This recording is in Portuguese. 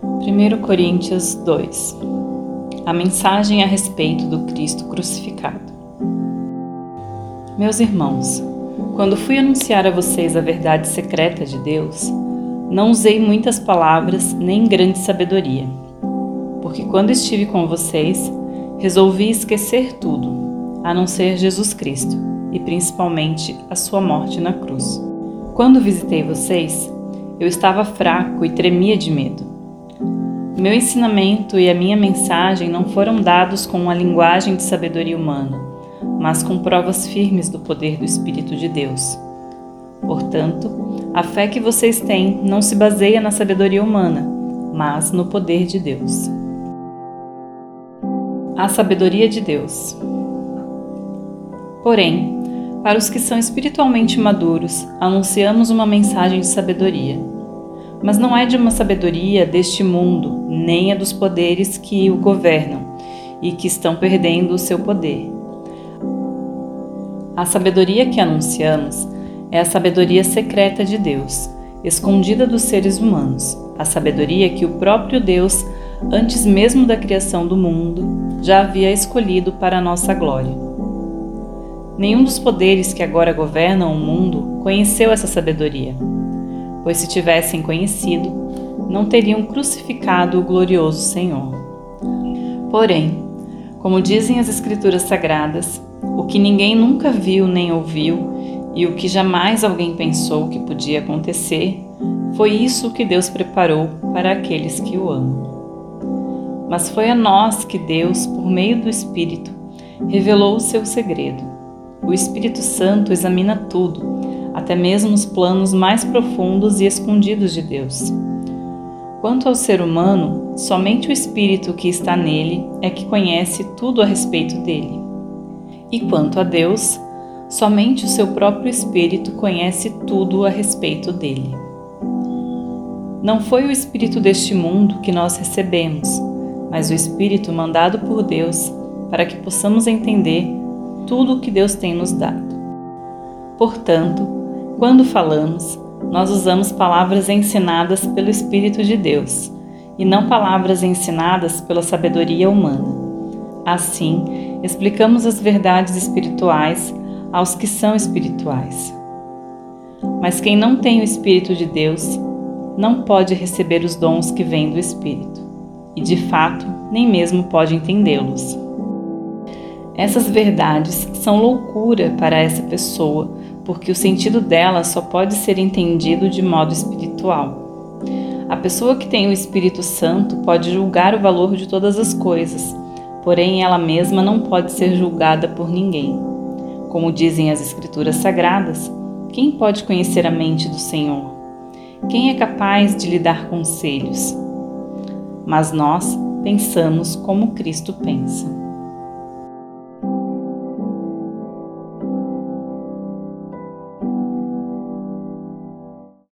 1 Coríntios 2 A mensagem a respeito do Cristo crucificado. Meus irmãos, quando fui anunciar a vocês a verdade secreta de Deus, não usei muitas palavras nem grande sabedoria, porque quando estive com vocês, resolvi esquecer tudo, a não ser Jesus Cristo e principalmente a sua morte na cruz. Quando visitei vocês, eu estava fraco e tremia de medo. Meu ensinamento e a minha mensagem não foram dados com uma linguagem de sabedoria humana, mas com provas firmes do poder do Espírito de Deus. Portanto, a fé que vocês têm não se baseia na sabedoria humana, mas no poder de Deus. A sabedoria de Deus. Porém, para os que são espiritualmente maduros, anunciamos uma mensagem de sabedoria mas não é de uma sabedoria deste mundo, nem é dos poderes que o governam e que estão perdendo o seu poder. A sabedoria que anunciamos é a sabedoria secreta de Deus, escondida dos seres humanos, a sabedoria que o próprio Deus, antes mesmo da criação do mundo, já havia escolhido para a nossa glória. Nenhum dos poderes que agora governam o mundo conheceu essa sabedoria pois se tivessem conhecido, não teriam crucificado o glorioso Senhor. Porém, como dizem as Escrituras Sagradas, o que ninguém nunca viu nem ouviu e o que jamais alguém pensou que podia acontecer, foi isso que Deus preparou para aqueles que o amam. Mas foi a nós que Deus, por meio do Espírito, revelou o seu segredo. O Espírito Santo examina tudo até mesmo os planos mais profundos e escondidos de Deus. Quanto ao ser humano, somente o Espírito que está nele é que conhece tudo a respeito dele. E quanto a Deus, somente o seu próprio Espírito conhece tudo a respeito dele. Não foi o Espírito deste mundo que nós recebemos, mas o Espírito mandado por Deus para que possamos entender tudo o que Deus tem nos dado. Portanto, quando falamos, nós usamos palavras ensinadas pelo Espírito de Deus e não palavras ensinadas pela sabedoria humana. Assim, explicamos as verdades espirituais aos que são espirituais. Mas quem não tem o Espírito de Deus não pode receber os dons que vêm do Espírito, e de fato nem mesmo pode entendê-los. Essas verdades são loucura para essa pessoa porque o sentido dela só pode ser entendido de modo espiritual. A pessoa que tem o Espírito Santo pode julgar o valor de todas as coisas, porém ela mesma não pode ser julgada por ninguém. Como dizem as Escrituras Sagradas, quem pode conhecer a mente do Senhor? Quem é capaz de lhe dar conselhos? Mas nós pensamos como Cristo pensa.